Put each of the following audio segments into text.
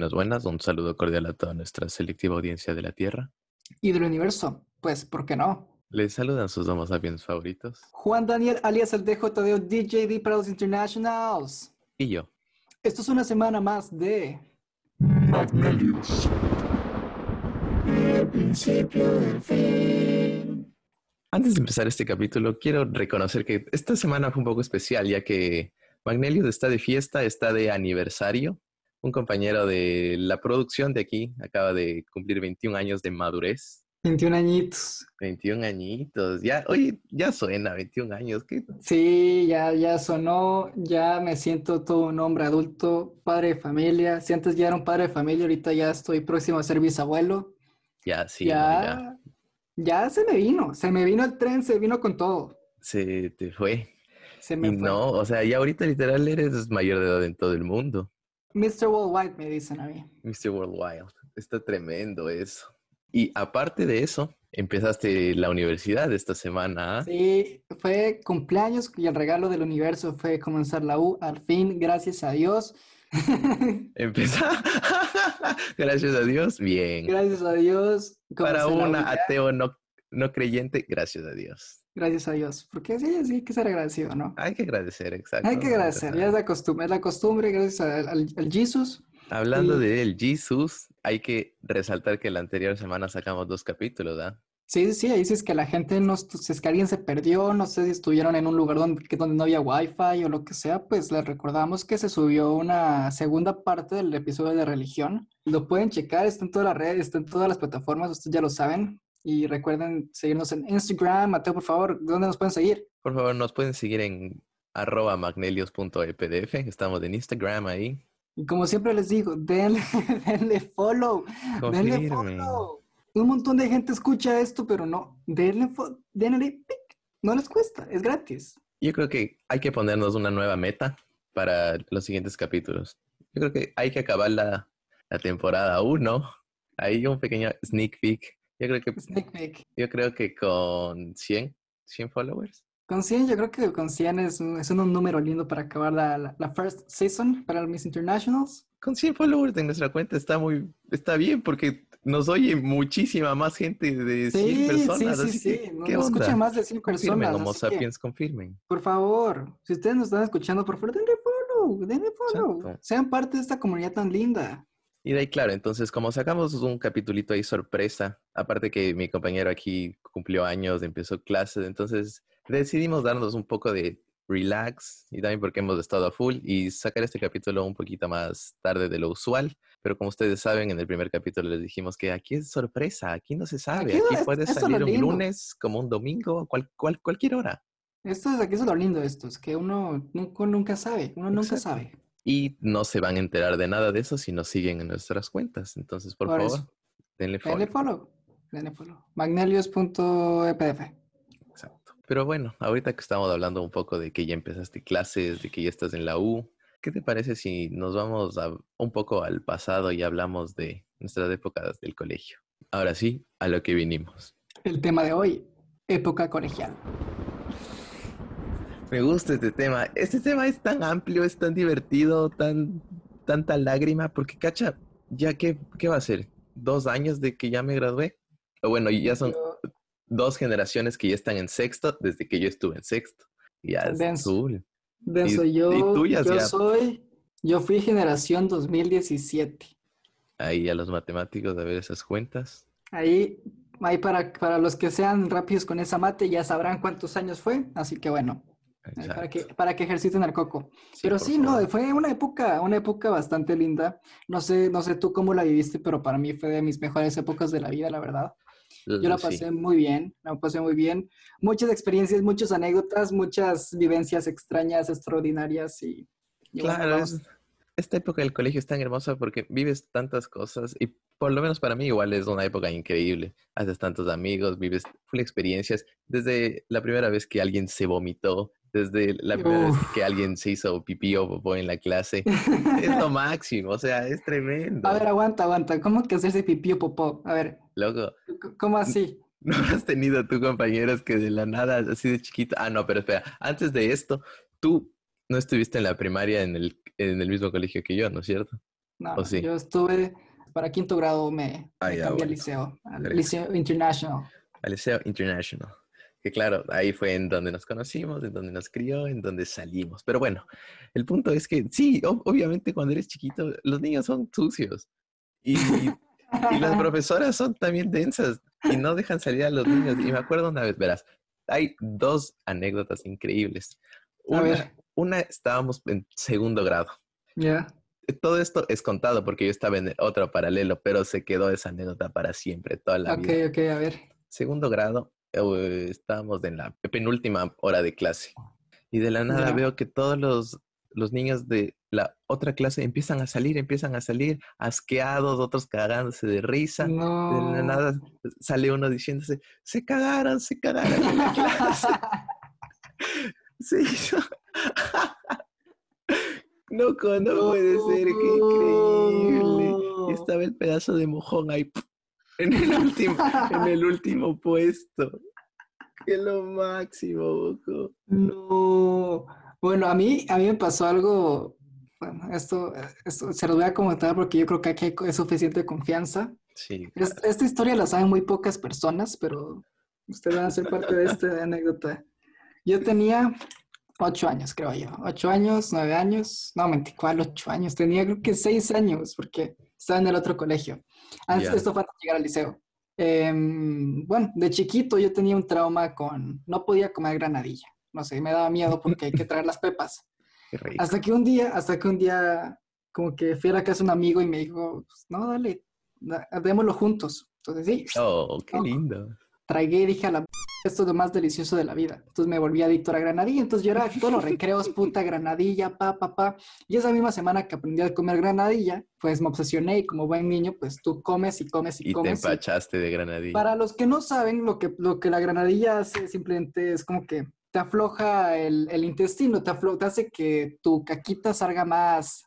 Buenas, buenas. Un saludo cordial a toda nuestra selectiva audiencia de la Tierra. Y del universo, pues, ¿por qué no? Les saludan sus Homo sapiens favoritos. Juan Daniel, alias el DJ Tadeo, DJD para los Internationals. Y yo. Esto es una semana más de... Magnelius. El principio del fin. Antes de empezar este capítulo, quiero reconocer que esta semana fue un poco especial, ya que Magnelius está de fiesta, está de aniversario. Un compañero de la producción de aquí acaba de cumplir 21 años de madurez. 21 añitos. 21 añitos. Ya, oye, ya suena 21 años. ¿Qué? Sí, ya, ya sonó, ya me siento todo un hombre adulto, padre de familia. Si antes ya era un padre de familia, ahorita ya estoy próximo a ser bisabuelo. Ya, sí. ya, ya, se me vino, se me vino el tren, se vino con todo. Se te fue. Se me Y fue. no, o sea, ya ahorita literal eres mayor de edad en todo el mundo. Mr. Worldwide me dicen a mí. Mr. Worldwide. Está tremendo eso. Y aparte de eso, empezaste la universidad esta semana. ¿ah? Sí, fue cumpleaños y el regalo del universo fue comenzar la U. Al fin, gracias a Dios. Empezar. gracias a Dios. Bien. gracias a Dios. Para una ateo no, no creyente, gracias a Dios. Gracias a Dios. Porque sí, sí hay que ser agradecido, ¿no? Hay que agradecer, exacto. Hay que agradecer, ya es la costumbre, es la costumbre, gracias al, al, al Jesus. Hablando Y- de el Jesus, hay que resaltar que la anterior semana sacamos dos capítulos, ¿ah? Sí, sí, sí, ahí sí es que la gente no, si es que alguien se perdió, no sé si estuvieron en un lugar donde, donde no había wifi o lo que sea, pues les recordamos que se subió una segunda parte del episodio de religión. Lo pueden checar, está en todas las redes, está en todas las plataformas, ustedes ya lo saben. Y recuerden seguirnos en Instagram. Mateo, por favor, ¿dónde nos pueden seguir? Por favor, nos pueden seguir en arroba magnelios.epdf. Estamos en Instagram ahí. Y como siempre les digo, denle, denle follow, denle Confirmen. follow. Un montón de gente escucha esto, pero no, denle, denle pic. No les cuesta, es gratis. Yo creo que hay que ponernos una nueva meta para los siguientes capítulos. Yo creo que hay que acabar la, la temporada 1. Ahí un pequeño sneak peek. Yo creo que, Sneak peek. yo creo que con 100, 100 followers. Con 100, yo creo que con 100 es un, es un número lindo para acabar la, la, la first season para el Miss Internationals. Con 100 followers en nuestra cuenta está muy, está bien porque nos oye muchísima más gente de 100 Sí, personas. sí, sí, sí. que, Nos escuchan más de 100 Confirmen, personas. Así que, sapiens, confirmen. por favor, si ustedes nos están escuchando, por favor, denle follow, denle follow. Exacto. Sean parte de esta comunidad tan linda. Y de ahí, claro, entonces como sacamos un capitulito ahí sorpresa, aparte que mi compañero aquí cumplió años, empezó clases, entonces decidimos darnos un poco de relax y también porque hemos estado a full y sacar este capítulo un poquito más tarde de lo usual. Pero como ustedes saben, en el primer capítulo les dijimos que aquí es sorpresa, aquí no se sabe, Aquí aquí, es- puede salir un lunes como un domingo, cual, cual- cualquier hora. Esto es, aquí es lo lindo de esto, es que uno nunca, nunca sabe, uno nunca Exacto. sabe. Y no se van a enterar de nada de eso si nos siguen en nuestras cuentas. Entonces, por, Por favor, eso. denle follow. Denle follow, denle follow. Magnelius.epdf. Exacto. Pero bueno, ahorita que estamos hablando un poco de que ya empezaste clases, de que ya estás en la U, ¿qué te parece si nos vamos a- un poco al pasado y hablamos de nuestras épocas del colegio? Ahora sí, a lo que vinimos. El tema de hoy, época colegial. Me gusta este tema. Este tema es tan amplio, es tan divertido, tan tanta lágrima, porque cacha, ya qué, qué va a ser? ¿Dos años de que ya me gradué? O bueno, ya son Yo- dos generaciones que ya están en sexto desde que yo estuve en sexto. Ya es Denso. Denso, Y- yo, y tú ya yo soy, yo fui generación 2017. Ahí a los matemáticos a ver esas cuentas. Ahí, ahí para, para los que sean rápidos con esa mate ya sabrán cuántos años fue, así que bueno, ahí para que, para que ejerciten el coco. Pero por sí, favor. no, fue una época, una época bastante linda. No sé, no sé tú cómo la viviste, pero para mí fue de mis mejores épocas de la vida, la verdad. Yo la Sí. pasé muy bien, la pasé muy bien. Muchas experiencias, muchas anécdotas, muchas vivencias extrañas, extraordinarias y, Claro, es- esta época del colegio es tan hermosa porque vives tantas cosas y por lo menos para mí igual es una época increíble. Haces tantos amigos, vives full experiencias. Desde la primera vez que alguien se vomitó, desde la primera vez que alguien se hizo pipí o popó en la clase. es lo máximo, o sea, es tremendo. A ver, aguanta, aguanta. ¿Cómo que hacerse pipí o popó? A ver, Loco, ¿cómo así? ¿no has tenido tú compañeros que de la nada, así de chiquito? Ah, no, pero espera, antes de esto, tú no estuviste en la primaria en el, en el mismo colegio que yo, ¿no es cierto? No, ¿O sí? yo estuve, para quinto grado me, Ah, me ya, cambié al liceo, al. Liceo International. Al Liceo International. Que claro, ahí fue en donde nos conocimos, en donde nos crió, en donde salimos. Pero bueno, el punto es que sí, ob- obviamente cuando eres chiquito, los niños son sucios. Y, y las profesoras son también densas y no dejan salir a los niños. Y me acuerdo una vez, verás, hay dos anécdotas increíbles. Una, una estábamos en segundo grado. Ya. Todo esto es contado porque yo estaba en otro paralelo, pero se quedó esa anécdota para siempre, toda la Ok, vida. ok, a ver. Segundo grado, eh, estábamos en la penúltima hora de clase. Y de la nada veo que todos los, los niños de la otra clase empiezan a salir, empiezan a salir asqueados, otros cagándose de risa. De la No. nada sale uno diciéndose, se cagaron, se cagaron en la clase. Se hizo. Loco, no puede ser, qué increíble. Y estaba el pedazo de mojón ahí en el último, en el último puesto. Que lo máximo, loco. No. Bueno, a mí, a mí me pasó algo. Bueno, esto, esto se los voy a comentar porque yo creo que aquí hay suficiente confianza. Sí. Es- esta historia la saben muy pocas personas, pero ustedes van a ser parte de esta anécdota. Yo tenía ocho años, creo yo. Ocho años, nueve años. No, mentí, ¿cuál ocho años? Tenía creo que seis años porque estaba en el otro colegio. Antes, Ya. Esto fue antes de llegar al liceo. Em, bueno, de chiquito yo tenía un trauma con... No podía comer granadilla. No sé, me daba miedo porque hay que traer las pepas. Hasta que un día, hasta que un día, como que fui a la casa de un amigo y me dijo, "Pues, no, dale, da- démoslo juntos. Entonces sí, Oh, qué No. lindo. Tragué y dije a la esto es lo más delicioso de la vida. Entonces me volví adicto a la granadilla. Entonces yo era todos los recreos, puta granadilla, pa, pa, pa. Y esa misma semana que aprendí a comer granadilla, pues me obsesioné y como buen niño, pues tú comes y comes y, Y te comes. y- empachaste de granadilla. Para los que no saben, lo que, lo que la granadilla hace simplemente es como que te afloja el, el intestino, te, aflo- te hace que tu caquita salga más,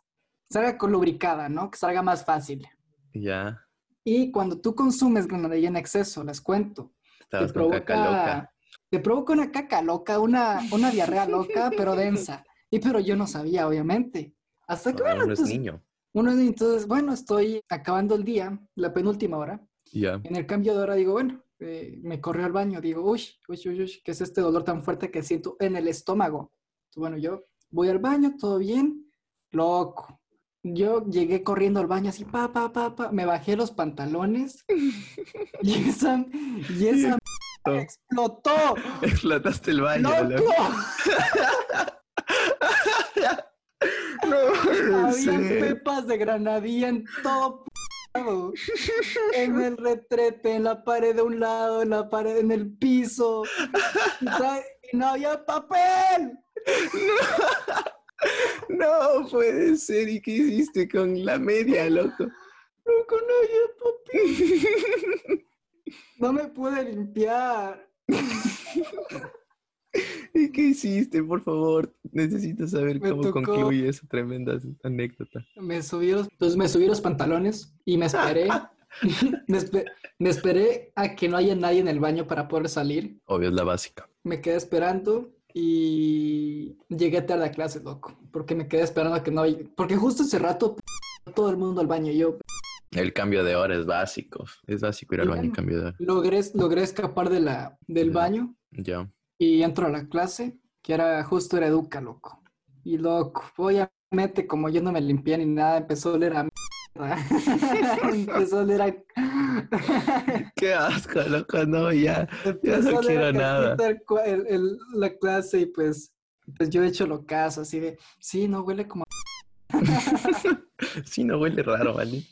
salga con lubricada, ¿no? Que salga más fácil. Ya. Y cuando tú consumes granadilla en exceso, les cuento, te Estabas con caca loca. te provoca una caca loca, una, una diarrea loca, pero densa. Y pero yo no sabía, obviamente. Hasta que, bueno, uno es entonces, niño. uno, entonces, bueno, estoy acabando el día, la penúltima hora, Ya. en el cambio de hora digo, bueno, eh, me corrió al baño, digo, uy, uy, uy, uy, ¿qué es este dolor tan fuerte que siento en el estómago? Entonces, bueno, yo voy al baño, todo bien, loco. Yo llegué corriendo al baño así, pa, pa, pa, pa, me bajé los pantalones y esa, y esa m- explotó. Explotaste el baño. ¡Loco! No Había pepas de granadilla en todo lado. En el retrete, en la pared de un lado, en la pared, en el piso. Y no había papel. No puede ser. ¿Y qué hiciste con la media, loco? Loco, no había papel. No me pude limpiar. ¿Y qué hiciste? Por favor, necesito saber Me cómo tocó- concluye esa tremenda anécdota. Me subí los, entonces me subí los pantalones y me esperé. me, espe- me esperé a que no haya nadie en el baño para poder salir. Obvio, es la básica. Me quedé esperando y llegué tarde a clase, loco. Porque me quedé esperando a que no haya... Porque justo ese rato todo el mundo al baño. y Yo El cambio de hora es básico. Es básico ir al baño y cambio de hora. logré, logré escapar de la, del baño Ya. y entro a la clase, que era justo era educa, loco. Y loco, obviamente como yo no me limpié ni nada, empezó a oler a mierda. empezó a oler a... Qué asco, loco. No, ya. empezó a oler a quiero nada. el el- la clase y pues, pues yo he hecho lo caso, así de, sí, no huele como... Sí, no huele raro. Y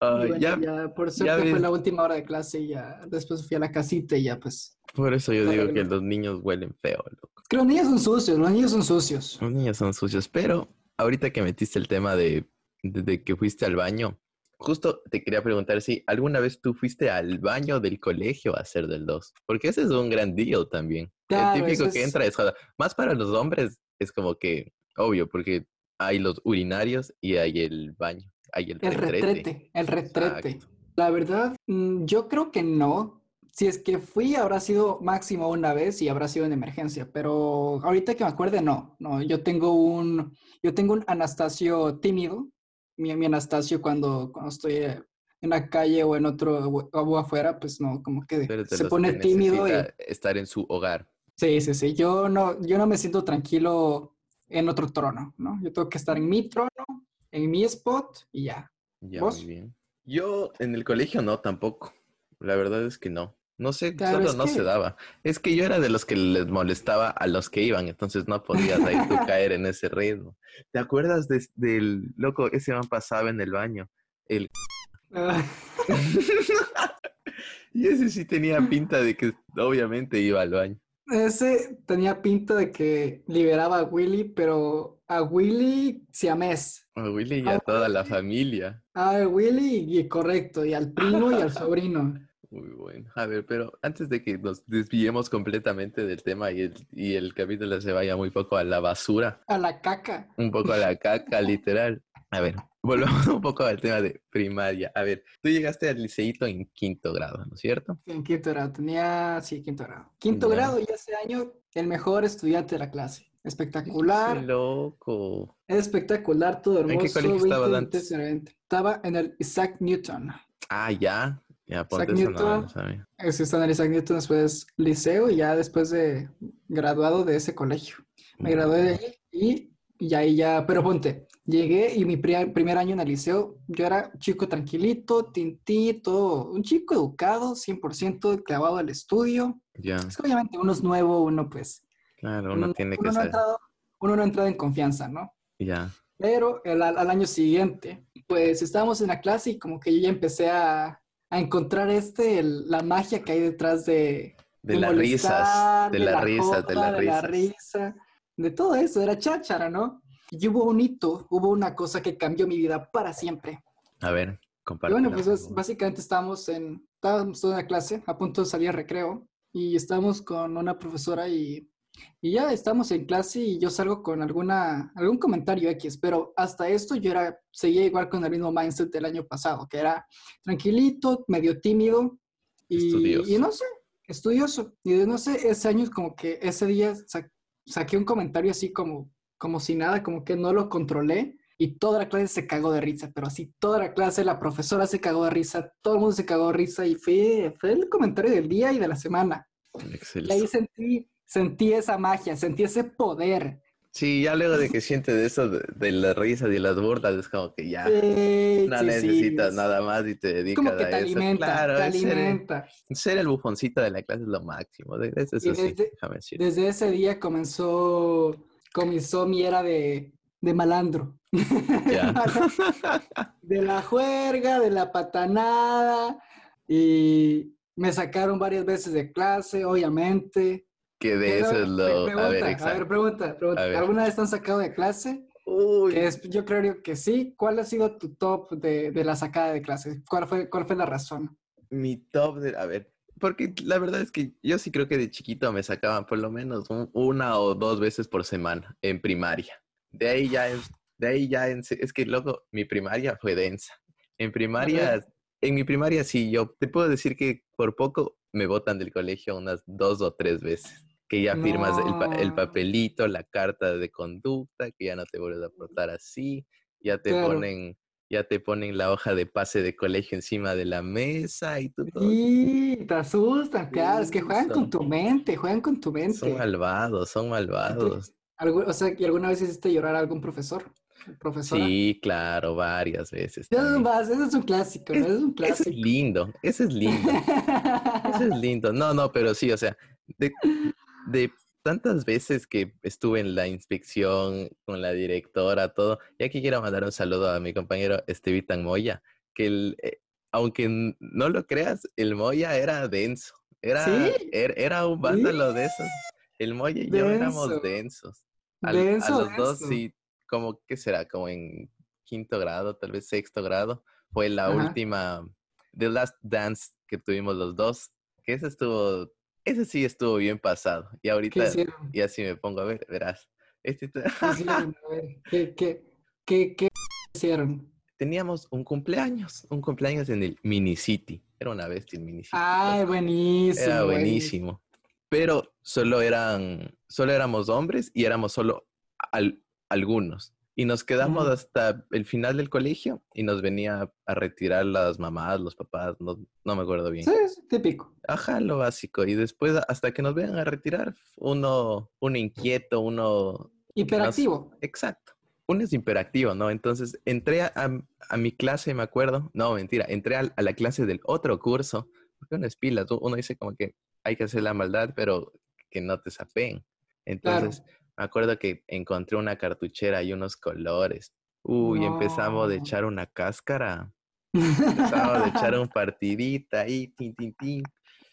Ah, bueno, ya, ya, por suerte fue ves. la última hora de clase y ya después fui a la casita y ya pues... por eso yo No, digo no, que no. los niños huelen feo, loco. Que los niños son sucios, los niños son sucios. Los niños son sucios. Pero ahorita que metiste el tema de, de- de que fuiste al baño, justo te quería preguntar si alguna vez tú fuiste al baño del colegio a hacer del 2. Porque ese es un gran deal también. Claro, el típico eso que es- entra es joda. Más para los hombres es como que obvio, porque hay los urinarios y hay el baño. Hay el, El retrete. retrete, el retrete. Exacto. La verdad, mm, yo creo que no. Si es que fui, habrá sido máximo una vez y habrá sido en emergencia, pero ahorita que me acuerde, no. No, yo tengo un, yo tengo un Anastasio tímido mi, mi Anastasio cuando, cuando estoy eh, en la calle o en otro o, afuera, pues no, como que se pone tímido y estar en su hogar. sí, sí, sí. Yo no, yo no me siento tranquilo en otro trono, ¿no? Yo tengo que estar en mi trono, en mi spot y ya. Ya, ¿Vos? muy bien. Yo en el colegio no, tampoco. La verdad es que no. No sé, Claro, solo es no se que- daba. Es que yo era de los que les molestaba a los que iban, entonces no podías ahí tú caer en ese ritmo. ¿Te acuerdas de- del loco? Ese man pasaba en el baño. El... Ah, y ese sí tenía pinta de que obviamente iba al baño. Ese tenía pinta de que liberaba a Willy, pero a Willy siamés. A Willy y a toda la familia. A Willy, y correcto, y al primo y al sobrino. Muy bueno. A ver, pero antes de que nos desviemos completamente del tema y el, y el capítulo se vaya muy poco a la basura, A la caca. un poco a la caca, literal. A ver, volvamos un poco al tema de primaria. A ver, tú llegaste al liceíto en quinto grado, ¿no es cierto? En quinto grado, tenía, sí, quinto grado. Quinto grado y ese año el mejor estudiante de la clase. ¡Qué Espectacular, loco! espectacular, todo ¿En qué hermoso. colegio estaba 20, antes? 20, 20. Estaba en el Isaac Newton. Ah, ya. Ya, ponte no, Newton. no en el Isaac Newton, después liceo y ya después de graduado de ese colegio. Me Muy gradué de ahí y, y ahí ya, pero ponte, llegué y mi pri- primer año en el liceo, yo era chico tranquilito, tintito, un chico educado, 100% clavado al estudio. Ya, Es que obviamente uno es nuevo, uno pues, claro, uno uno, tiene que uno no ha ser. entrado, uno no ha entrado en confianza, ¿no? Ya. Pero el- al, al año siguiente, pues estábamos en la clase y como que yo ya empecé a, a encontrar este, el- la magia que hay detrás de, De de las risas, de las la risas, de las de la risas. risa, de todo eso, de la cháchara, ¿no? Y hubo un hito, hubo una cosa que cambió mi vida para siempre. A ver, Y compártela, bueno, pues es- básicamente estábamos en, estábamos toda la clase, a punto de salir a recreo, y estábamos con una profesora y, y ya estamos en clase y yo salgo con alguna, algún comentario X, pero hasta esto yo era, seguía igual con el mismo mindset del año pasado, que era tranquilito, medio tímido, y, y no sé, estudioso. Y de no sé, ese año como que ese día sa- saqué un comentario así como, como si nada, como que no lo controlé y toda la clase se cagó de risa, pero así toda la clase, la profesora se cagó de risa, todo el mundo se cagó de risa y fue, fue el comentario del día y de la semana. Y ahí Excelente. sentí, sentí esa magia, sentí ese poder. Sí, ya luego de que sientes eso de, de las risas y las burlas, es como que ya Sí, no sí, necesitas es nada más y te dedicas Como que a te eso. alimenta, Claro, te ser, alimenta. ser el bufoncito de la clase es lo máximo. Eso, Y desde- déjame decir. Desde ese día comenzó, comenzó mi era de, de malandro. De la juerga, de la patanada. Y me sacaron varias veces de clase, obviamente. Que de eso es lo... pre- A ver, pregunta, a ver, pregunta, pregunta. A ver. ¿Alguna vez te han sacado de clase? Uy, Que es- yo creo que sí. ¿Cuál ha sido tu top de, de la sacada de clase? ¿Cuál fue, cuál fue la razón? mi top de... A ver, porque la verdad es que yo sí creo que de chiquito me sacaban por lo menos un- una o dos veces por semana en primaria. De ahí ya es... De ahí ya en es que loco, mi primaria fue densa. En primaria, en mi primaria sí, yo te puedo decir que por poco me botan del colegio unas dos o tres veces. Que ya firmas el, pa- el No. papelito, la carta de conducta, que ya no te vuelves a portar así, ya te Claro. ponen, ya te ponen la hoja de pase de colegio encima de la mesa y tú todo. Y te asustan, claro. Es que juegan con tu mente, juegan con tu mente. Son malvados, son malvados. O sea, ¿y alguna vez hiciste llorar a algún profesor? ¿Profesora? Sí, claro, varias veces. Eso es, eso un clásico, ¿no? Es- Eso es un Eso clásico. es lindo, eso es lindo. Eso es lindo. No, no, pero sí, o sea, de, de tantas veces que estuve en la inspección con la directora, todo, y aquí quiero mandar un saludo a mi compañero Estevitan Moya, que el, eh, aunque no lo creas, el Moya era denso, era, ¿Sí? er- era un vándalo de esos. El Moya y yo éramos Denso. densos. Al- a Denso, los dos, sí, como, ¿qué será? Como en quinto grado, tal vez sexto grado, fue la Ajá. última, The Last Dance que tuvimos los dos, que ese estuvo, ese sí estuvo bien pasado. Y ¿Qué ahorita, y así me pongo a ver, verás. Este, ¿Qué hicieron? A ver, ¿qué, qué, qué, qué hicieron? teníamos un cumpleaños, un cumpleaños en el Mini City. Era una bestia el Mini City. Ay, buenísimo. Era buenísimo. buenísimo. Pero solo eran, solo éramos hombres y éramos solo al- algunos. Y nos quedamos hasta el final del colegio y nos venía a retirar las mamás, los papás, no, no me acuerdo bien. Sí, es típico. Ajá, lo básico. Y después, hasta que nos vengan a retirar, uno, uno inquieto, uno... Hiperactivo. Exacto. Uno es imperactivo, ¿no? Entonces, entré a, a mi clase, me acuerdo. No, mentira. Entré al- a, la clase del otro curso. Porque uno es pilas. Uno dice como que hay que hacer la maldad, pero que no te sapeen. Entonces, me acuerdo que encontré una cartuchera y unos colores. Uy, empezamos de No. echar una cáscara. Empezamos de echar un partidita ahí, tin, tin, tin.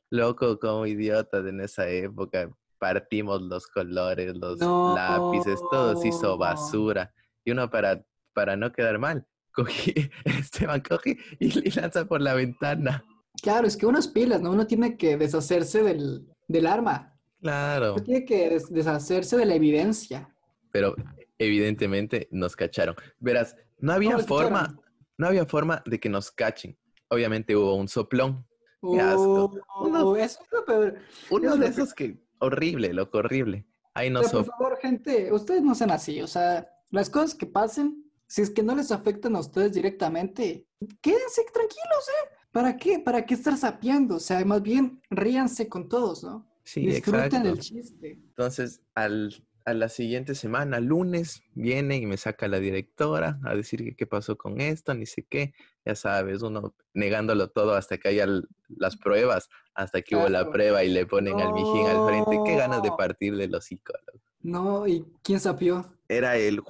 Loco, como idiotas en esa época. Partimos los colores, los lápices, todo se hizo basura. Y uno para, para no quedar mal, cogí, Esteban coge y, y lanza por la ventana. Claro, es que uno es pilas, ¿no? Uno tiene que deshacerse del, del arma. Claro, tiene que des- deshacerse de la evidencia. pero evidentemente nos cacharon. Verás, no había forma, cacharon. no había forma de que nos cachen. Obviamente hubo un soplón. Qué asco. Oh, Uno- eso es lo peor. Uno Es de esos que, horrible, loco, horrible. Ahí nos Pero por favor, gente, ustedes no sean así. O sea, las cosas que pasen, si es que no les afectan a ustedes directamente, quédense tranquilos, ¿eh? ¿Para qué? ¿Para qué estar sapeando? O sea, más bien ríanse con todos, ¿no? Sí, Disfruten exacto. el chiste. Entonces, al, a la siguiente semana, lunes, viene y me saca la directora a decir que qué pasó con esto, ni sé qué. Ya sabes, uno negándolo todo hasta que haya las pruebas, hasta que hubo la prueba y le ponen al mijín al frente. Qué ganas de No. partirle los loco. No, ¿y quién sapió? Era el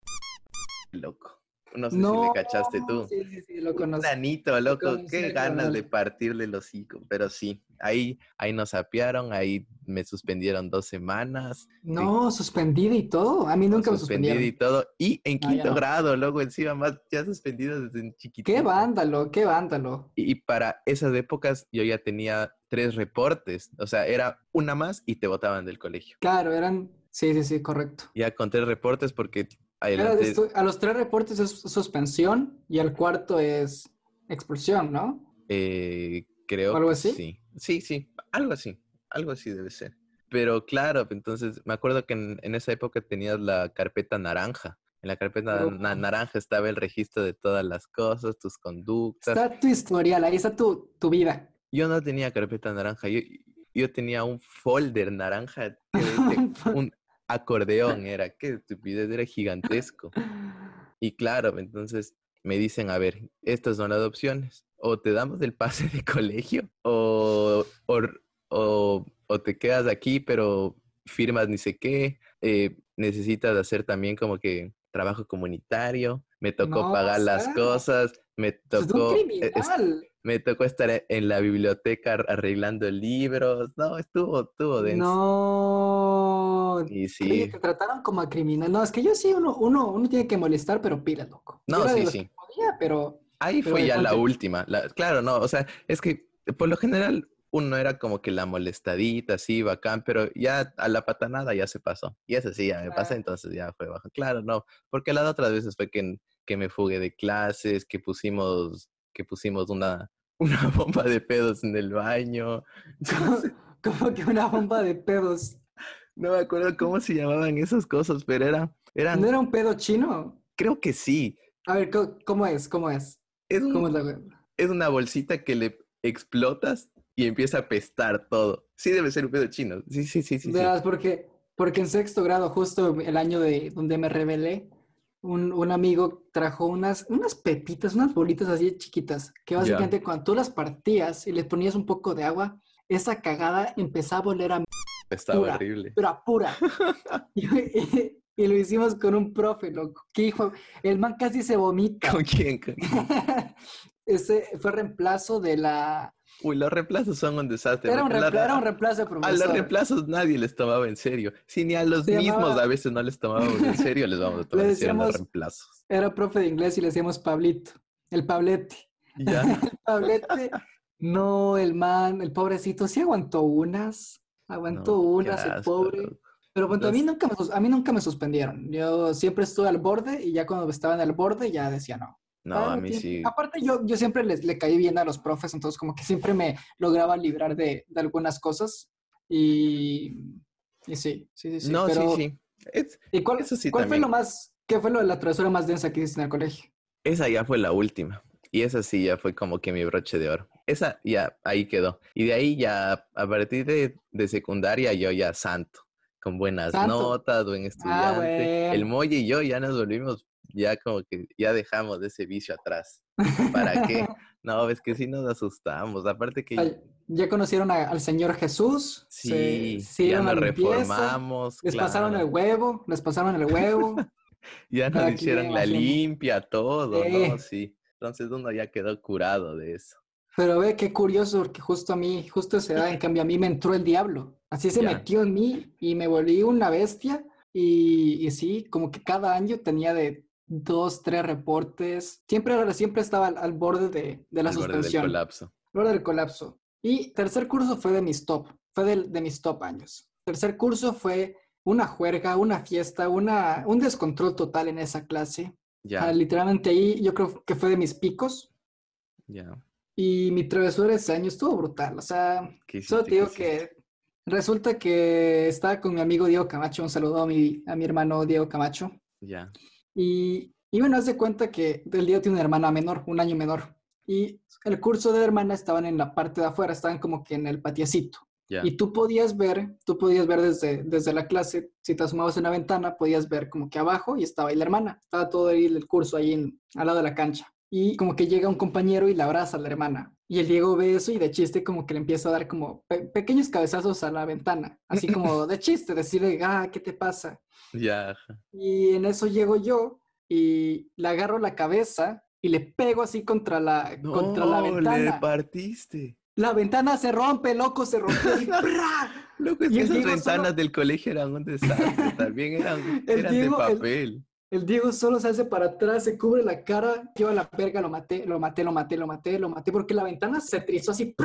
loco. No sé si No, le cachaste tú. Sí, sí, sí, lo conozco. nanito, loco, conocí, qué lo ganas de partirle los hocico. Pero sí, ahí, ahí nos sapearon, ahí me suspendieron dos semanas. No, suspendida y todo. A mí nunca me suspendido suspendieron. y todo. Y en No, ya quinto no. grado, luego encima más ya suspendido desde chiquitito. Qué vándalo, qué vándalo. Y, y para esas épocas yo ya tenía tres reportes. O sea, era una más y te botaban del colegio. Claro, eran. Sí, sí, sí, correcto. Ya con tres reportes porque adelante... a los tres reportes es suspensión y al cuarto es expulsión, ¿no? eh, creo ¿O algo así? sí. Sí, sí, algo así. Algo así debe ser. Pero claro, entonces me acuerdo que en, en esa época tenías la carpeta naranja. En la carpeta naranja estaba el registro de todas las cosas, tus conductas. Está tu historial, ahí está tu, tu vida. Yo no tenía carpeta naranja, yo, yo tenía un folder naranja, un acordeón era, qué estupidez, era gigantesco. Y claro, entonces me dicen, a ver, estas son las opciones, o te damos el pase de colegio, o, o, o- o te quedas aquí, pero firmas ni sé qué, eh, necesitas hacer también como que trabajo comunitario, me tocó No, pagar o las cosas, me Es un tocó... eh, es- criminal. Me tocó estar e- en la biblioteca ar- arreglando libros. No, estuvo, estuvo denso. No. Y Oye, sí, te trataron como a criminal. No, es que yo sí, uno, uno, uno tiene que molestar, pero pila, loco. No, sí, sí. podía, pero ahí pero fue ya la última. la- claro, no, o sea, es que por lo general uno era como que la molestadita, así, bacán, pero ya a la patanada ya se pasó. Y eso sí, ya me pasé, Claro. entonces ya fue bajo. Claro, no, porque las otras veces fue que, que me fugué de clases, que pusimos, que pusimos una, una bomba de pedos en el baño. como, como que una bomba de pedos. No me acuerdo cómo se llamaban esas cosas, pero era, eran, ¿No era un pedo chino? creo que sí. A ver, ¿cómo es? ¿Cómo es? Es, un- ¿Cómo es la es una bolsita que le explotas y empieza a pestar todo. Sí, debe ser un pedo chino. Sí, sí, sí, sí. porque, porque en sexto grado, justo el año de donde me rebelé, un, un amigo trajo unas, unas pepitas, unas bolitas así chiquitas, que básicamente cuando tú las partías y les ponías un poco de agua, esa cagada empezaba a oler a Estaba pura. horrible. pero a pura. y, y- y lo hicimos con un profe, loco. Que hijo, el man casi se vomita. ¿Con quién? Ese fue reemplazo de la... Uy, los reemplazos son un desastre. Era un, porque la- reempla- era un reemplazo de a los profesor. reemplazos nadie les tomaba en serio. Si ni a los Se mismos llamaba- a veces no les tomábamos en serio, les vamos a tomar en serio los reemplazos. Era profe de inglés y le decíamos Pablito. El Pablete. Ya. El Pablete. No, el man, el pobrecito, sí aguantó unas. Aguantó No, unas, el pobre. Pero bueno, a mí, nunca me, a mí nunca me suspendieron. Yo siempre estuve al borde y ya cuando estaba en el borde ya decía no. No, Ah, a mí sí. Aparte, yo, yo siempre les, le caí bien a los profes, entonces como que siempre me lograba librar de, de algunas cosas. Y, y sí, sí, sí, sí. No, pero- sí, sí. Es- ¿Y cuál, Eso sí cuál fue lo más, ¿Qué fue lo de la travesura más densa que hiciste en el colegio? Esa ya fue la última. Y esa sí ya fue como que mi broche de oro. Esa ya ahí quedó. Y de ahí ya, a partir de, de secundaria, yo ya santo. Con buenas Santo. notas, buen estudiante. El bueno. Molle y yo ya nos volvimos, ya como que ya dejamos de ese vicio atrás. ¿Para qué? No, es que sí nos asustamos. Aparte que Ay, Ya conocieron a- al Señor Jesús. sí, se, ya nos limpieza, reformamos. Les pasaron el huevo, les pasaron el huevo. Ya nos Aquí, hicieron la limpia, todo. ¿no? Sí. Entonces uno ya quedó curado de eso. Pero ve qué curioso, porque justo a mí, justo a esa edad, en cambio a mí me entró el diablo. Así se Ya. metió en mí y me volví una bestia. Y, y sí, como que cada año tenía de dos, tres reportes. Siempre, siempre estaba al, al borde de, de la al borde del suspensión. colapso. al borde del colapso. Y tercer curso fue de mis top, fue del- de, mis top años. Tercer curso fue una juerga, una fiesta, una, un descontrol total en esa clase. Ya, literalmente ahí yo creo que fue de mis picos. ya. Y mi travesura ese año estuvo brutal. O sea, ¿Qué solo te digo que resulta que estaba con mi amigo Diego Camacho. Un saludo a mi, a mi hermano Diego Camacho. Ya, Y, y bueno, haz de cuenta que el Diego tiene una hermana menor, un año menor. Y el curso de hermana estaban en la parte de afuera, estaban como que en el patiecito. Y tú podías ver, tú podías ver desde, desde la clase, si te asomabas en la ventana, podías ver como que abajo y estaba ahí la hermana. Estaba todo ahí el curso ahí en- al lado de la cancha. Y como que llega un compañero y la abraza a la hermana. Y el Diego ve eso y de chiste como que le empieza a dar como pe- pequeños cabezazos a la ventana. Así como de chiste, decirle, ah, ¿qué te pasa? Ya. Y en eso llego yo y le agarro la cabeza y le pego así contra la, contra la No, le ventana. partiste. La ventana se rompe, loco, se rompió. y. Loco, es Y que esas ventanas solo- del colegio eran un desastre. También eran, eran Diego- de el- papel. El Diego solo se hace para atrás, se cubre la cara, lleva la verga, lo maté, lo maté, lo maté, lo maté, lo maté, porque la ventana se trizó así.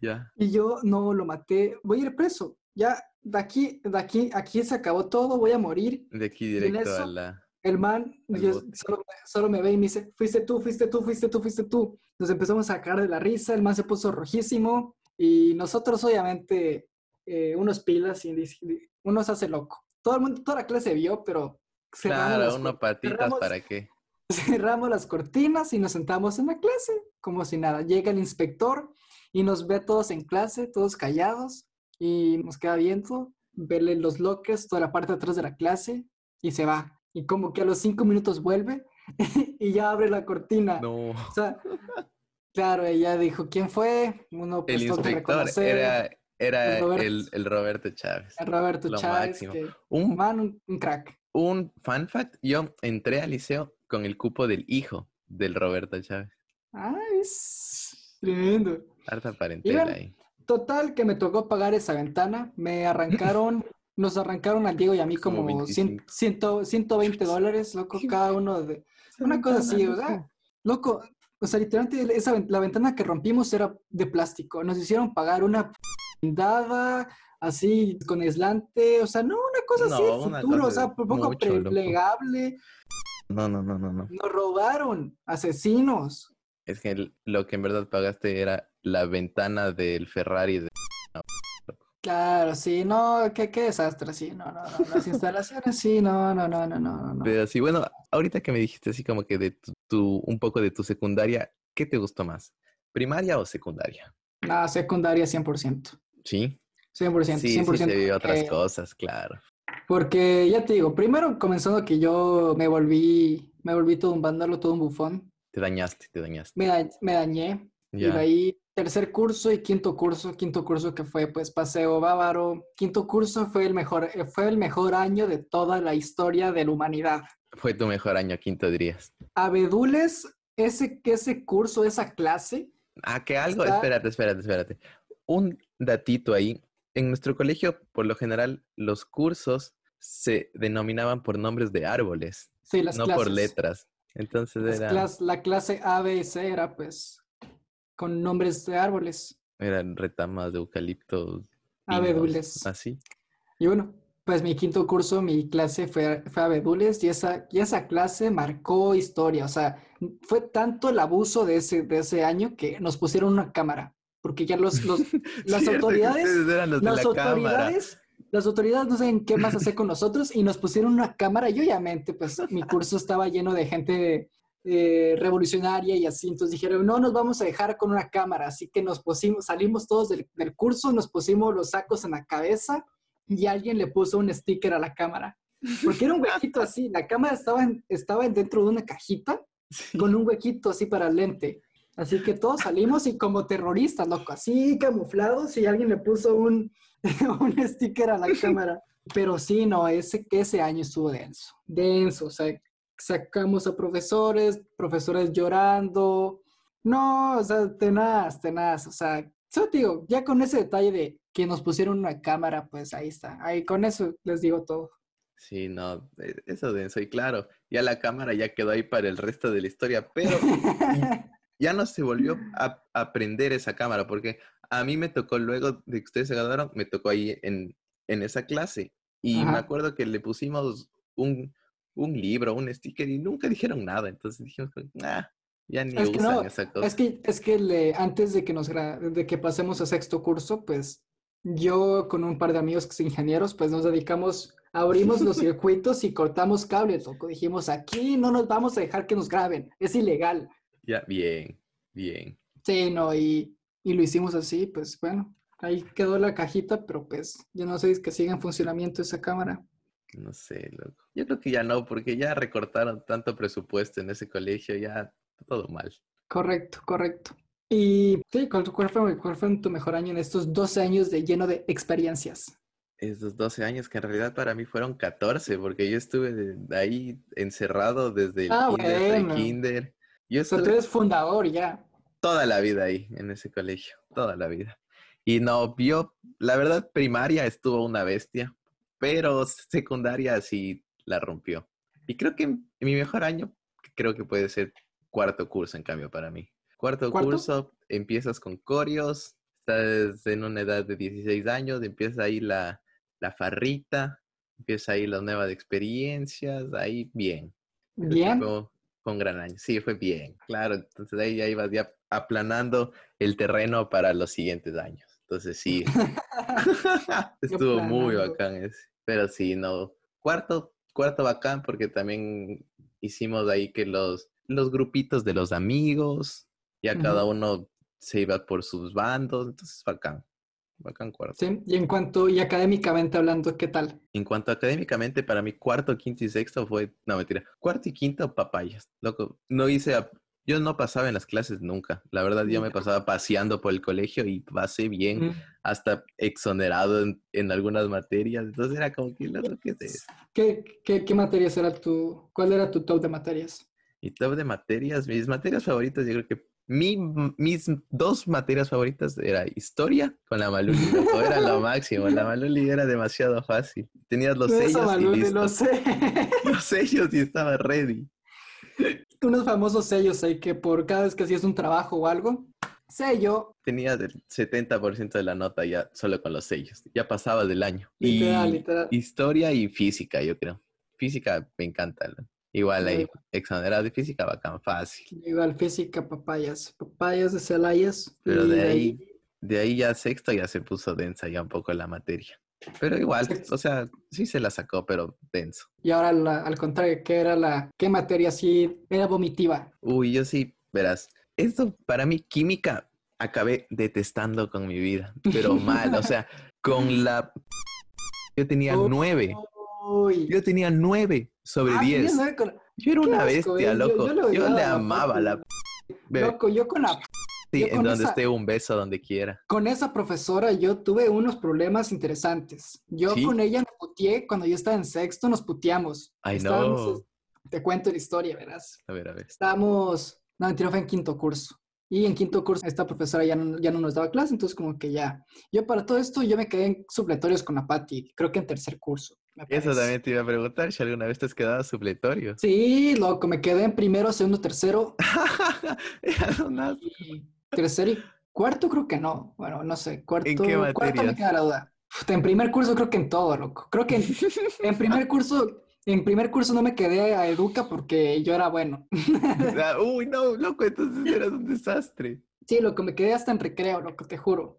Ya. Y yo no lo maté, voy a ir preso. Ya, de aquí, de aquí, aquí se acabó todo, voy a morir. De aquí directo a eso- la. El man yo- solo, solo me ve y me dice, fuiste tú, fuiste tú, fuiste tú, fuiste tú. Nos empezamos a sacar de la risa, el man se puso rojísimo y nosotros obviamente eh, unos pilas y uno se hace loco. Todo el mundo, toda la clase vio, pero cerramos, Claro, las, uno patitas cerramos- para qué. cerramos las cortinas y nos sentamos en la clase como si nada. Llega el inspector y nos ve todos en clase, todos callados y nos queda viendo, verle los lockers, toda la parte de atrás de la clase y se va. Y como que a los cinco minutos vuelve y ya abre la cortina. No. O sea, claro, ella dijo, ¿quién fue? Uno pues El que inspector era, era el Roberto. el, el Roberto Chávez. a Roberto lo Chávez, que Un, man, un, un crack. Un fan fact, yo entré al liceo con el cupo del hijo del Roberto Chávez. Ah, es tremendo. Harta parentela Iban- ahí. Total, que me tocó pagar esa ventana. Me arrancaron, nos arrancaron al Diego y a mí Como como, 100 25. 100 120 dólares, loco, cada uno de... Una cosa así, sea, loco, o sea, literalmente esa, la ventana que rompimos era de plástico. Nos hicieron pagar una dada así con aislante, o sea, no, una cosa así No, de una futuro, o sea, un poco plegable. No, no, no, no, no. Nos robaron, asesinos. Es que lo que en verdad pagaste era la ventana del Ferrari. De... Claro, sí, no, qué, qué desastre, sí, no, no, no, las instalaciones, sí, no, no, no, no, no, no. Pero sí, bueno, ahorita que me dijiste así como que de tu, tu- un poco de tu secundaria, ¿qué te gustó más? ¿Primaria o secundaria? No, secundaria 100%, Sí, 100%, sí, sí, 100%. se vio otras cosas, claro. Porque ya te digo, primero comenzando que yo me volví, me volví todo un vándalo, todo un bufón, Te dañaste, te dañaste. me, da- me dañé, y Ya. de ahí tercer curso y quinto curso, quinto curso que fue pues paseo bávaro, quinto curso fue el mejor, eh, fue el mejor año de toda la historia de la humanidad. Fue tu mejor año, quinto dirías. Abedules, ese, ese curso, esa clase, Ah, que algo, Está- espérate, espérate, espérate. Un datito ahí. En nuestro colegio, por lo general, los cursos se denominaban por nombres de árboles, sí, las no clases. por letras. Entonces Las era, clas- la clase A, B C era pues con nombres de árboles, eran retamas de eucalipto. abedules. Así. Y bueno, pues mi quinto curso, mi clase fue, fue abedules y esa, y esa clase marcó historia. O sea, fue tanto el abuso de ese, de ese año que nos pusieron una cámara. Porque ya los, los- las autoridades, eran los las la autoridades las autoridades no saben qué más hacer con nosotros y nos pusieron una cámara y obviamente pues mi curso estaba lleno de gente eh, revolucionaria y así, entonces dijeron, no nos vamos a dejar con una cámara, así que nos pusimos, salimos todos del, del curso, nos pusimos los sacos en la cabeza y alguien le puso un sticker a la cámara. Porque era un huequito así, la cámara estaba, en- estaba dentro de una cajita con un huequito así para lente. Así que todos salimos y como terroristas, loco, así camuflados y alguien le puso un, un sticker a la cámara. Pero sí, no, ese, ese año estuvo denso, denso, o sea, sacamos a profesores, profesores llorando, no, o sea, tenaz, tenaz, o sea, solo te digo, ya con ese detalle de que nos pusieron una cámara, pues ahí está, ahí con eso les digo todo. Sí, no, e- eso denso. Y claro, ya la cámara ya quedó ahí para el resto de la historia, pero ya no se volvió a aprender esa cámara, porque a mí me tocó luego de que ustedes se graduaron, me tocó ahí en, en esa clase. Y me Ajá. acuerdo que le pusimos un, un libro, un sticker y nunca dijeron nada. Entonces dijimos, ah, ya ni Es usan no, esa cosa. Es que, es que le- antes de que nos de que pasemos a sexto curso, pues yo con un par de amigos que son ingenieros, pues nos dedicamos, abrimos los circuitos y cortamos cables, loco. Dijimos, aquí no nos vamos a dejar que nos graben, es ilegal. Ya, bien, bien. Sí, no, y, y lo hicimos así, pues bueno, ahí quedó la cajita, pero pues yo no sé si es que siga en funcionamiento esa cámara. No sé, loco. Yo creo que ya no, porque ya recortaron tanto presupuesto en ese colegio, ya todo mal. Correcto, correcto. Y sí, ¿cuál, cuál fue, cuál fue tu mejor año en estos 12 años de lleno de experiencias? Esos 12 años que en realidad para mí fueron 14, porque yo estuve ahí encerrado desde el Ah, kinder, bueno. kinder. Yo tú eres fundador ya. toda la vida ahí, en ese colegio, toda la vida. Y no, yo, la verdad, primaria estuvo una bestia, pero secundaria sí la rompió. Y creo que mi mejor año, creo que puede ser cuarto curso, en cambio, para mí. Cuarto, ¿Cuarto? curso, empiezas con corios, estás en una edad de 16 años, empieza ahí la, la farrita, empieza ahí las nuevas experiencias, ahí bien. Bien. Un gran año. Sí, fue bien, claro. Entonces ahí ya ibas ya aplanando el terreno para los siguientes años. Entonces sí, estuvo muy bacán ese. Pero sí, no. Cuarto, cuarto bacán porque también hicimos ahí que los, los grupitos de los amigos, ya cada uno se iba por sus bandos. Entonces bacán. Bacán cuarto. Sí, y en cuanto, y académicamente hablando, ¿qué tal? En cuanto a académicamente, para mí cuarto, quinto y sexto fue, no mentira, cuarto y quinto papayas, loco, no hice, ap- yo no pasaba en las clases nunca, la verdad yo me pasaba paseando por el colegio y pasé bien, Mm. hasta exonerado en, en algunas materias, entonces era como que, loco, ¿qué es eso? ¿Qué, qué, qué materias era tu, cuál era tu top de materias? Y top de materias, mis materias favoritas, yo creo que mi, mis dos materias favoritas era historia con la Maluli, loco, era lo máximo, la Maluli era demasiado fácil, tenías los sellos y listo, los sellos y estaba ready. Unos famosos sellos ahí que por cada vez que hacías un trabajo o algo, sello, Tenía el 70% de la nota ya solo con los sellos. Ya pasaba del año. literal, y literal. historia y física, yo creo. Física me encanta. ¿no? Igual ahí, exonerado de física, bacán, fácil. Igual física, papayas, papayas de Celayas. Pero de ahí, de ahí ya sexto ya se puso densa ya un poco la materia. Pero igual, Sexto. o sea, sí se la sacó, pero denso. Y ahora la- al contrario, ¿qué era la, qué materia sí era vomitiva? Uy, yo sí, verás, esto para mí, química, acabé detestando con mi vida, pero mal, o sea, con la... Yo tenía nueve, Uy. yo tenía nueve sobre Ah, tenías diez. nueve con- Yo era una asco, bestia, eh, yo- loco. yo Yo, le odiaba le amaba la... Loco, yo con la sí, yo en donde esa- esté un beso, donde quiera. Con esa profesora yo tuve unos problemas interesantes. Yo ¿Sí? con ella me puteé cuando yo estaba en sexto, nos puteamos. Ay, no. Te cuento la historia, verás. A ver, a ver. Estábamos, no, mentira, fue en quinto curso. Y en quinto curso esta profesora ya no, ya no nos daba clase, entonces como que ya. Yo para todo esto yo me quedé en supletorios con la Patti, creo que en tercer curso. Eso también te iba a preguntar, si alguna vez te has quedado supletorio. Sí, loco, me quedé en primero, segundo, tercero y tercero y cuarto creo que no. Bueno, no sé, cuarto, qué cuarto me queda la duda. En primer curso creo que en todo, loco. Creo que en, en primer curso En primer curso no me quedé a Educa porque yo era bueno. Uy, no, loco, entonces eras un desastre. Sí, loco, me quedé hasta en recreo, loco, te juro.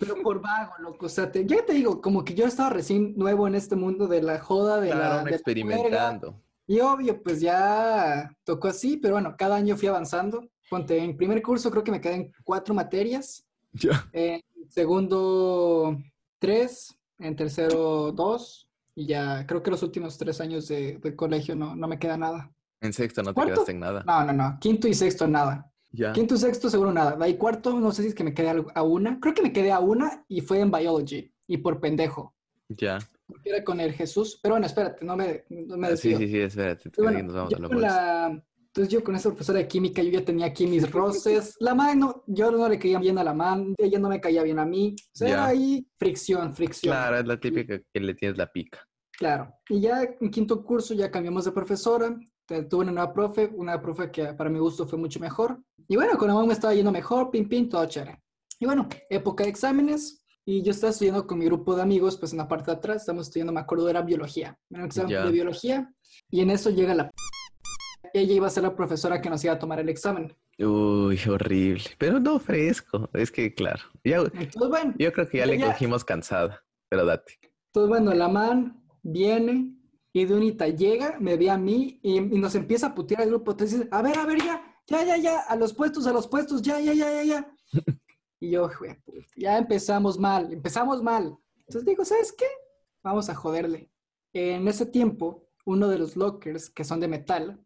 Pero por vago, loco. O sea, te- ya te digo, como que yo estaba recién nuevo en este mundo de la joda, de Claro, la, de la experimentando. Y obvio, pues ya tocó así, pero bueno, cada año fui avanzando. Ponte, en primer curso creo que me quedé en cuatro materias. Ya. En segundo, tres. En tercero, dos. Y ya creo que los últimos tres años de, de colegio no, no me queda nada. En sexto no te ¿Cuarto? quedaste en nada. No, no, no. Quinto y sexto, nada. Ya. Quinto y sexto, seguro nada. De ahí cuarto, no sé si es que me quedé a una. Creo que me quedé a una y fue en biology. Y por pendejo. Ya. Porque era con el Jesús. Pero bueno, espérate, no me, no me Ah, sí, sí, sí, espérate. Y bueno, que nos vamos yo a los con boys. la- Entonces yo con esa profesora de química, yo ya tenía aquí mis roces. La man, no, yo no le caía bien a la man, ella no me caía bien a mí. O sea, era ahí fricción, fricción. Claro, es la típica que le tienes la pica. Claro. Y ya en quinto curso ya cambiamos de profesora. Tuve una nueva profe, una profe que para mi gusto fue mucho mejor. Y bueno, con la man me estaba yendo mejor, pim, pim, todo chévere. Y bueno, época de exámenes. Y yo estaba estudiando con mi grupo de amigos, pues en la parte de atrás, estamos estudiando, me acuerdo, era biología. Era un examen Ya. de biología. Y en eso llega la... Ella iba a ser la profesora que nos iba a tomar el examen. Uy, horrible. Pero no fresco. Es que, claro. Ya, Entonces, bueno, yo creo que ya le Ya. cogimos cansada. Pero date. Entonces, bueno, la man viene y de unita llega, me ve a mí y, y nos empieza a putear al grupo. Entonces dice, a ver, a ver, ya, ya, ya, ya, a los puestos, a los puestos, ya, ya, ya, ya, ya. Y yo, "Jue puta, ya empezamos mal, empezamos mal. Entonces digo, ¿sabes qué? Vamos a joderle. En ese tiempo, uno de los lockers que son de metal,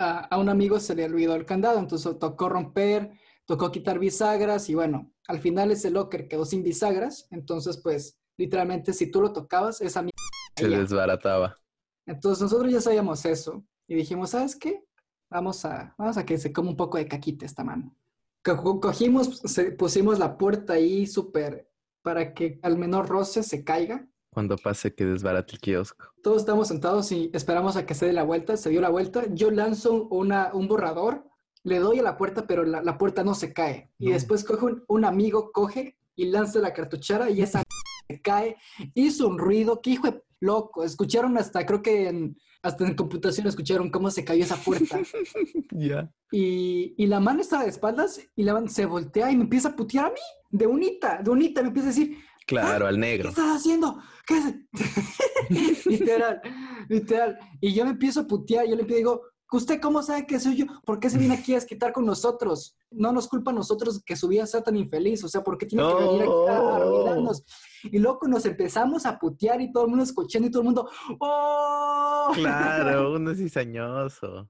a, a un amigo se le olvidó el candado, entonces tocó romper, tocó quitar bisagras y bueno, al final ese locker quedó sin bisagras, entonces pues literalmente si tú lo tocabas, esa mierda Se desbarataba. Entonces nosotros ya sabíamos eso y dijimos, ¿sabes qué? Vamos a, vamos a que se coma un poco de caquita esta mano. Co- cogimos, pusimos la puerta ahí súper para que al menor roce se caiga. Cuando pase que desbarate el kiosco. Todos estamos sentados y esperamos a que se dé la vuelta. Se dio la vuelta. Yo lanzo una, un borrador, le doy a la puerta, pero la, la puerta no se cae. Y No. después coge un, un amigo, coge y lanza la cartuchera y esa se cae. Hizo un ruido que hijo de loco. Escucharon hasta, creo que en, hasta en computación escucharon cómo se cayó esa puerta. Ya. Y, y la mano estaba de espaldas y la mano se voltea y me empieza a putear a mí. De unita, de unita. Me empieza a decir, Claro, al ¿Qué negro. estás haciendo? ¿Qué haces? literal, literal. Y yo me empiezo a putear, yo le digo, ¿usted cómo sabe que soy yo? ¿Por qué se viene aquí a desquitar con nosotros? No nos culpa a nosotros que su vida sea tan infeliz, o sea, ¿por qué tiene que venir aquí a arruinarnos? Y loco, nos empezamos a putear y todo el mundo escuchando y todo el mundo, ¡oh! Claro, uno es cizañoso.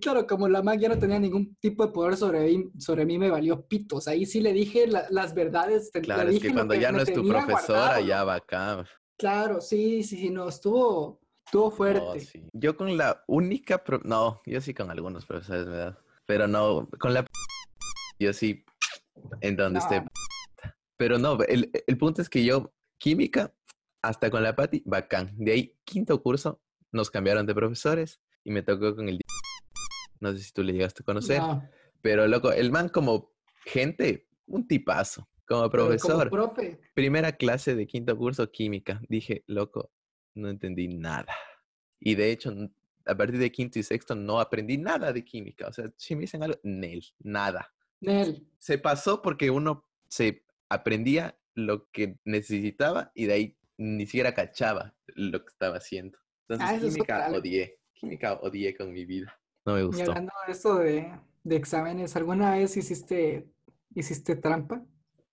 Claro, como la mag ya no tenía ningún tipo de poder sobre mí, sobre mí me valió pitos. Ahí sí le dije la- las verdades. le Claro, es que cuando ya no es tu profesora, guardado. ya va acá. Claro, sí, sí, sí, no, estuvo, estuvo No, fuerte. sí. Yo con la única, pro- no, yo sí con algunos profesores me da, pero no, con la, yo sí, en donde No. esté. Pero no, el, el punto es que yo, química, hasta con la Pati, bacán. De ahí, quinto curso, nos cambiaron de profesores y me tocó con el... No sé si tú le llegaste a conocer, No, pero loco, el man como gente, un tipazo. Como pero como profesor, profe, primera clase de quinto curso, química. Dije, loco, no entendí nada. Y de hecho, a partir de quinto y sexto no aprendí nada de química. O sea, si me dicen algo, Nel, nada. Nel, Se pasó porque uno se aprendía lo que necesitaba y de ahí ni siquiera cachaba lo que estaba haciendo. Entonces, Ah, química odié. Química odié con mi vida. No me y hablando de esto de, de exámenes, ¿alguna vez hiciste, hiciste trampa?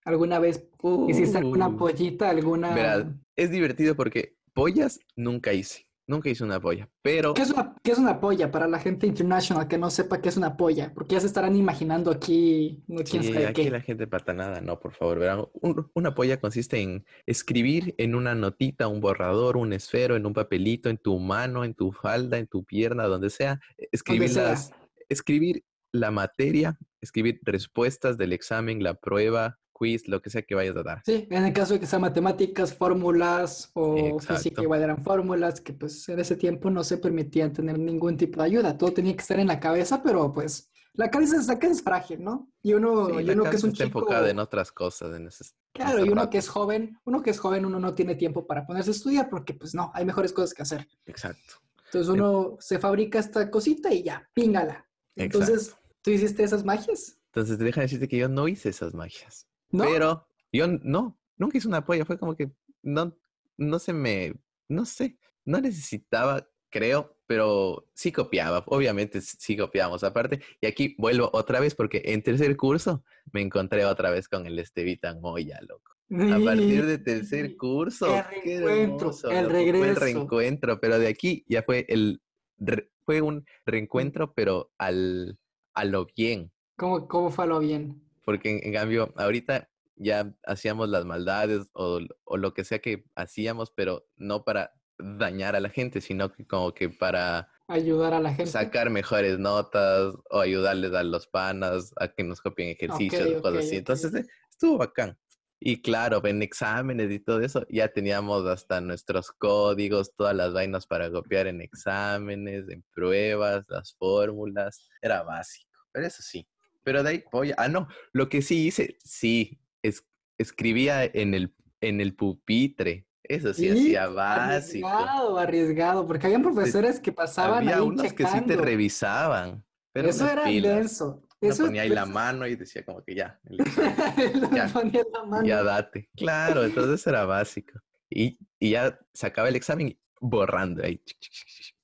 ¿Alguna vez hiciste alguna Uh. pollita, alguna... Verás, es divertido porque pollas nunca hice. Nunca hice una polla. Pero ¿Qué es, una, ¿Qué es una polla para la gente international que no sepa qué es una polla? Porque ya se estarán imaginando aquí, no quién Sí, sabe aquí qué. la gente patanada, no, por favor, verán. un- una polla consiste en escribir en una notita, un borrador, un esfero, en un papelito, en tu mano, en tu falda, en tu pierna, donde sea. Escribir, sea. las- escribir la materia, escribir respuestas del examen, la prueba, quiz, lo que sea que vayas a dar. Sí, en el caso de que sean matemáticas, fórmulas o física, Exacto. igual eran fórmulas que pues en ese tiempo no se permitían tener ningún tipo de ayuda. Todo tenía que estar en la cabeza, pero pues la cabeza, la cabeza es frágil, ¿no? Y uno, Sí, y uno que es un está chico... enfocada en otras cosas. En ese, Claro, esos y uno que ratos. es joven, uno que es joven, uno no tiene tiempo para ponerse a estudiar porque pues no, hay mejores cosas que hacer. Exacto. Entonces uno se fabrica esta cosita y ya, píngala. Entonces, Exacto. ¿tú hiciste esas magias? Entonces, deja decirte que yo no hice esas magias. ¿No? Pero yo no, nunca hice una polla. Fue como que no, no se me, no sé, no necesitaba, creo, pero sí copiaba. Obviamente sí copiamos aparte. Y aquí vuelvo otra vez porque en tercer curso me encontré otra vez con el Estevita Moya, loco. A partir de tercer curso. El qué reencuentro, hermoso, el loco, Fue el regreso. reencuentro, pero de aquí ya fue el, re- fue un reencuentro, pero al, a lo bien. ¿Cómo, cómo fue a lo bien? Porque en, en cambio, ahorita ya hacíamos las maldades o, o lo que sea que hacíamos, pero no para dañar a la gente, sino que como que para Ayudar a la gente. sacar mejores notas o ayudarles a los panas a que nos copien ejercicios o ok, cosas así. ok. Entonces eh, estuvo bacán. Y claro, en exámenes y todo eso, ya teníamos hasta nuestros códigos, todas las vainas para copiar en exámenes, en pruebas, las fórmulas. Era básico, pero eso sí. Pero de ahí, oye, ah, no, lo que sí hice, sí, es, escribía en el, en el pupitre. Eso sí, hacía básico. Arriesgado, arriesgado, porque habían profesores que pasaban Había ahí unos que sí te checando. revisaban. Pero Eso era denso. Eso ponía ahí la mano y decía como que ya, examen, Ya. ponía la mano. ya date. Claro, entonces era básico. Y, y ya sacaba el examen borrando ahí,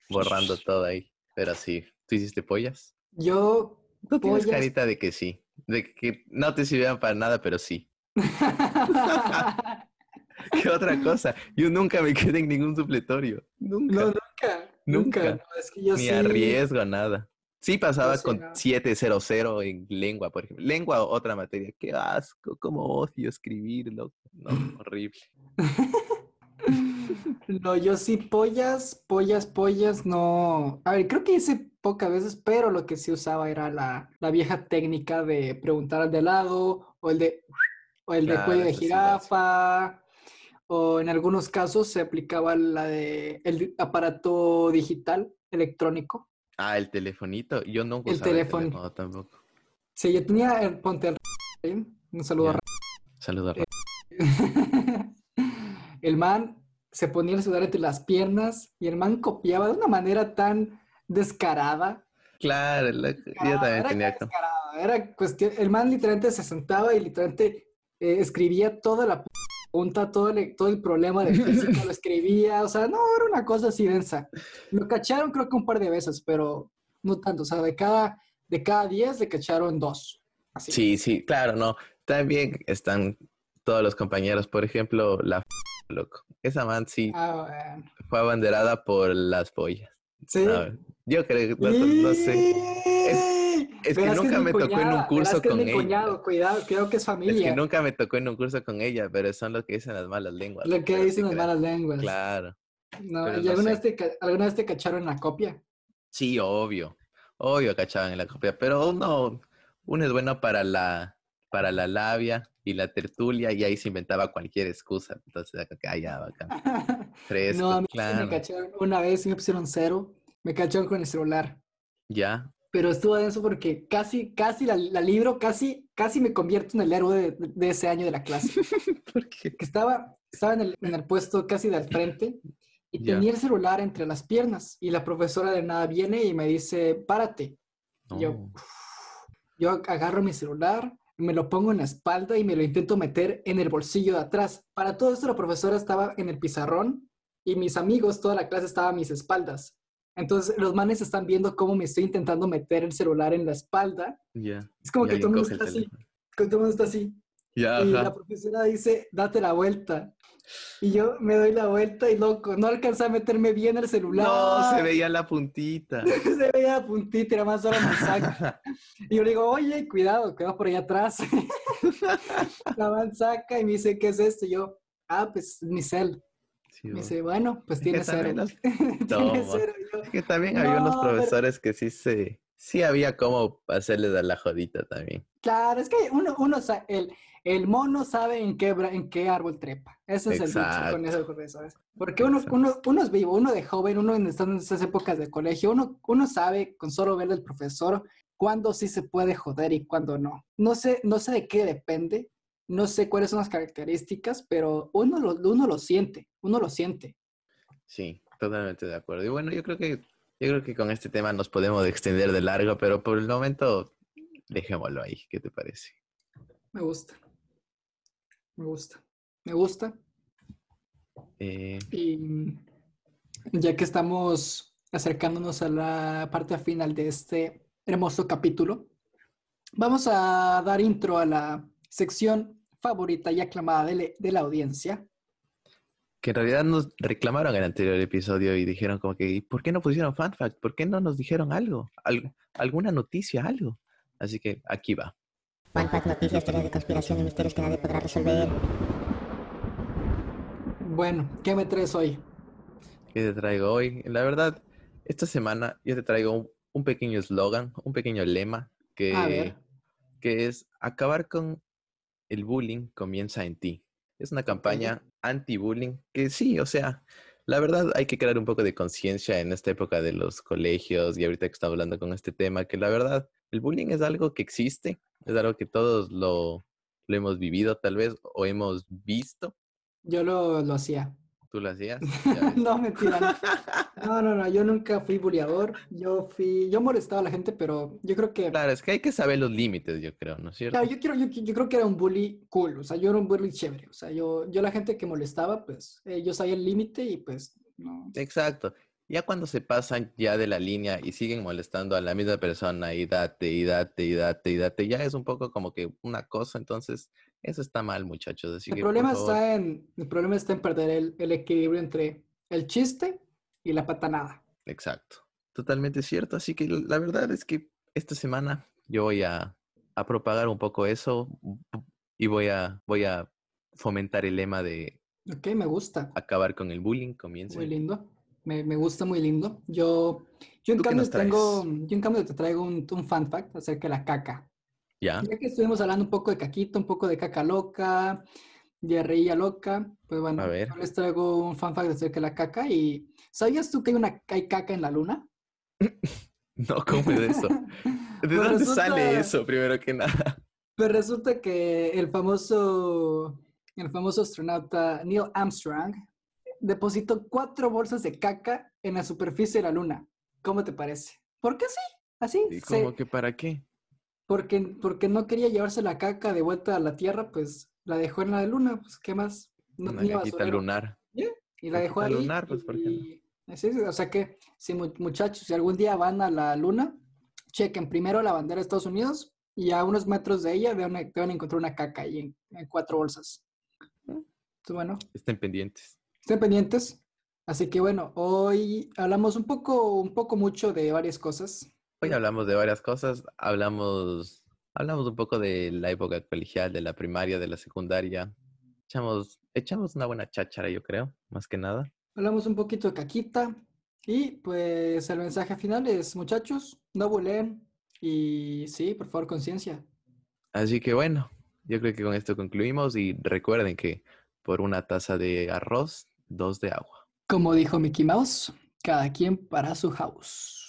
borrando todo ahí. Pero sí, ¿tú hiciste pollas? Yo Tú tienes Pollas. carita de que sí, de que no te sirvieron para nada, pero sí. ¿Qué otra cosa? Yo nunca me quedé en ningún supletorio. Nunca. No, nunca, nunca. Nunca. no, es que yo Ni sí. arriesgo nada. Sí pasaba sí, con no. 700 en lengua, por ejemplo. Lengua otra materia. Qué asco, cómo odio escribirlo. No, horrible. No, yo sí, pollas, pollas, pollas, no. A ver, creo que hice pocas veces, pero lo que sí usaba era la, la vieja técnica de preguntar al de lado, o el de, o el de Claro, cuello de sí jirafa, o en algunos casos se aplicaba la de el aparato digital electrónico. Ah, el telefonito. Yo nunca El usaba teléfono. el teléfono tampoco. Sí, yo tenía el ponte al un saludo a Ya. Saludos. Eh, el man se ponía el sudar entre las piernas y el man copiaba de una manera tan descarada. Claro, la- yo también Era tenía. descarada, Era cuestión, el man literalmente se sentaba y literalmente eh, escribía toda la punta, todo el, todo el problema de física lo escribía, o sea, no, era una cosa así densa. Lo cacharon creo que un par de veces, pero no tanto, o sea, de cada, de cada 10 le cacharon dos. Así. Sí, sí, claro, no. También están todos los compañeros. Por ejemplo, la loco. Esa man sí Ah, bueno. fue abanderada por las pollas. Sí. No, yo creo que no, no sé. es que nunca me tocó en un curso es con mi ella. cuñado, cuidado, creo que es Es familia. que nunca me tocó en un curso con ella, pero son los que dicen las malas lenguas. Lo que dicen las malas lenguas. Claro. No, ¿Y alguna, vez te, alguna vez te cacharon la copia? Sí, obvio. Obvio cachaban en la copia. Pero uno, uno es bueno para la, para la labia y la tertulia y ahí se inventaba cualquier excusa. Entonces, ya, bacán. Fresco, no, a mí sí claro. me cacharon una vez y me pusieron cero. Me cacharon con el celular. Ya. Pero estuvo denso porque casi, casi la, la libro, casi, casi me convierto en el héroe de, de ese año de la clase. ¿Por qué? que estaba, estaba en, el, en el puesto casi del frente y tenía el celular entre las piernas. Y la profesora de nada viene y me dice, párate. Yo, No. Yo agarro mi celular, me lo pongo en la espalda y me lo intento meter en el bolsillo de atrás. Para todo esto, la profesora estaba en el pizarrón y mis amigos, toda la clase estaba a mis espaldas. Entonces, los manes están viendo cómo me estoy intentando meter el celular en la espalda. Es como Y que todo el mundo está así. Todo el mundo está así. Y ajá. la profesora dice, date la vuelta. Y yo me doy la vuelta y loco, no alcancé a meterme bien el celular. No, se veía la puntita. se veía la puntita, era más solo me saca. Y yo le digo, oye, cuidado, quedó por allá atrás. la man saca y me dice, ¿qué es esto? Y yo, ah, pues mi cel. Sí, Me dice, bueno, pues Es que tiene cero. los- tiene cero. Yo, Es que también había unos pero- profesores que sí se, sí había como hacerles a la jodita también. Claro, es que uno, uno el, el mono sabe en qué, en qué árbol trepa. Ese es el dicho con eso, ¿sabes? Porque uno, uno, uno es vivo, uno de joven, uno en esas épocas de colegio, uno, uno sabe con solo ver al profesor cuándo sí se puede joder y cuándo no. No sé, no sé de qué depende, no sé cuáles son las características, pero uno lo, uno lo siente, uno lo siente. Sí, totalmente de acuerdo. Y bueno, yo creo que yo creo que con este tema nos podemos extender de largo, pero por el momento dejémoslo ahí. ¿Qué te parece? Me gusta. Me gusta. Me gusta. Eh, Y ya que estamos acercándonos a la parte final de este hermoso capítulo, vamos a dar intro a la sección favorita y aclamada de, la audiencia. Que en realidad nos reclamaron en el anterior episodio y dijeron como que, "¿Y ¿por qué no pusieron fan fact? ¿Por qué no nos dijeron algo? Al- ¿Alguna noticia, algo? Así que aquí va. Fun fact, noticias, teorías de conspiración y misterios que nadie podrá resolver. Bueno, ¿qué me traes hoy? ¿Qué te traigo hoy? La verdad, esta semana yo te traigo un, un pequeño eslogan, un pequeño lema que, que es acabar con el bullying comienza en ti. Es una campaña anti-bullying que sí, o sea, la verdad hay que crear un poco de conciencia en esta época de los colegios y ahorita que estamos hablando con este tema, que la verdad el bullying es algo que existe, es algo que todos lo, lo hemos vivido tal vez o hemos visto. Yo lo, lo hacía. ¿Tú lo hacías? No, mentira. No. no, no, no, yo nunca fui bulleador. Yo fui, yo molestaba a la gente, pero yo creo que Claro, es que hay que saber los límites, yo creo, ¿no es cierto? Claro, yo, quiero, yo, yo creo que era un bully cool, o sea, yo era un bully chévere, o sea, yo, yo la gente que molestaba, pues, eh, yo sabía el límite y pues, no. Exacto. Ya cuando se pasan ya de la línea y siguen molestando a la misma persona y date, y date, y date, y date, ya es un poco como que una cosa, entonces eso está mal, muchachos. Así El que, problema está en, el problema está en perder el, el equilibrio entre el chiste y la patanada. Exacto. Totalmente cierto. Así que la verdad es que esta semana yo voy a, a propagar un poco eso y voy a, voy a fomentar el lema de Ok, me gusta, acabar con el bullying, comienza. muy lindo, me, me gusta muy lindo. Yo, yo en ¿Tú qué cambio tengo, yo en cambio te traigo un, un fun fact acerca de la caca. ¿Ya? Ya que estuvimos hablando un poco de caquita, un poco de caca loca, diarreía loca, pues bueno, A ver. yo les traigo un fan fact acerca de la caca y ¿sabías tú que hay una hay caca en la luna? No, ¿cómo es eso? ¿De Pues dónde resulta- sale eso, primero que nada? Pues resulta que el famoso, el famoso astronauta Neil Armstrong depositó cuatro bolsas de caca en la superficie de la luna. ¿Cómo te parece? ¿Por qué sí? Así, ¿Y se- cómo que para qué? porque, porque no quería llevarse la caca de vuelta a la Tierra, pues la dejó en la luna, pues ¿qué más? No Una tenía basurero. lunar. Y la dejó ahí. lunar, pues, ¿por qué y- o sea que, si mu- muchachos, si algún día van a la luna, chequen primero la bandera de Estados Unidos y a unos metros de ella van a, encontrar una caca ahí en, en cuatro bolsas. Entonces, bueno, Estén pendientes. Estén pendientes. Así que bueno, hoy hablamos un poco, un poco mucho de varias cosas. Hoy hablamos de varias cosas. Hablamos, hablamos un poco de la época colegial, de la primaria, de la secundaria. Echamos, echamos una buena cháchara, yo creo, más que nada. Hablamos un poquito de caquita y pues el mensaje final es, muchachos, no buleen y sí, por favor, conciencia. Así que bueno, yo creo que con esto concluimos y recuerden que por una taza de arroz, dos de agua. Como dijo Mickey Mouse, cada quien para su house.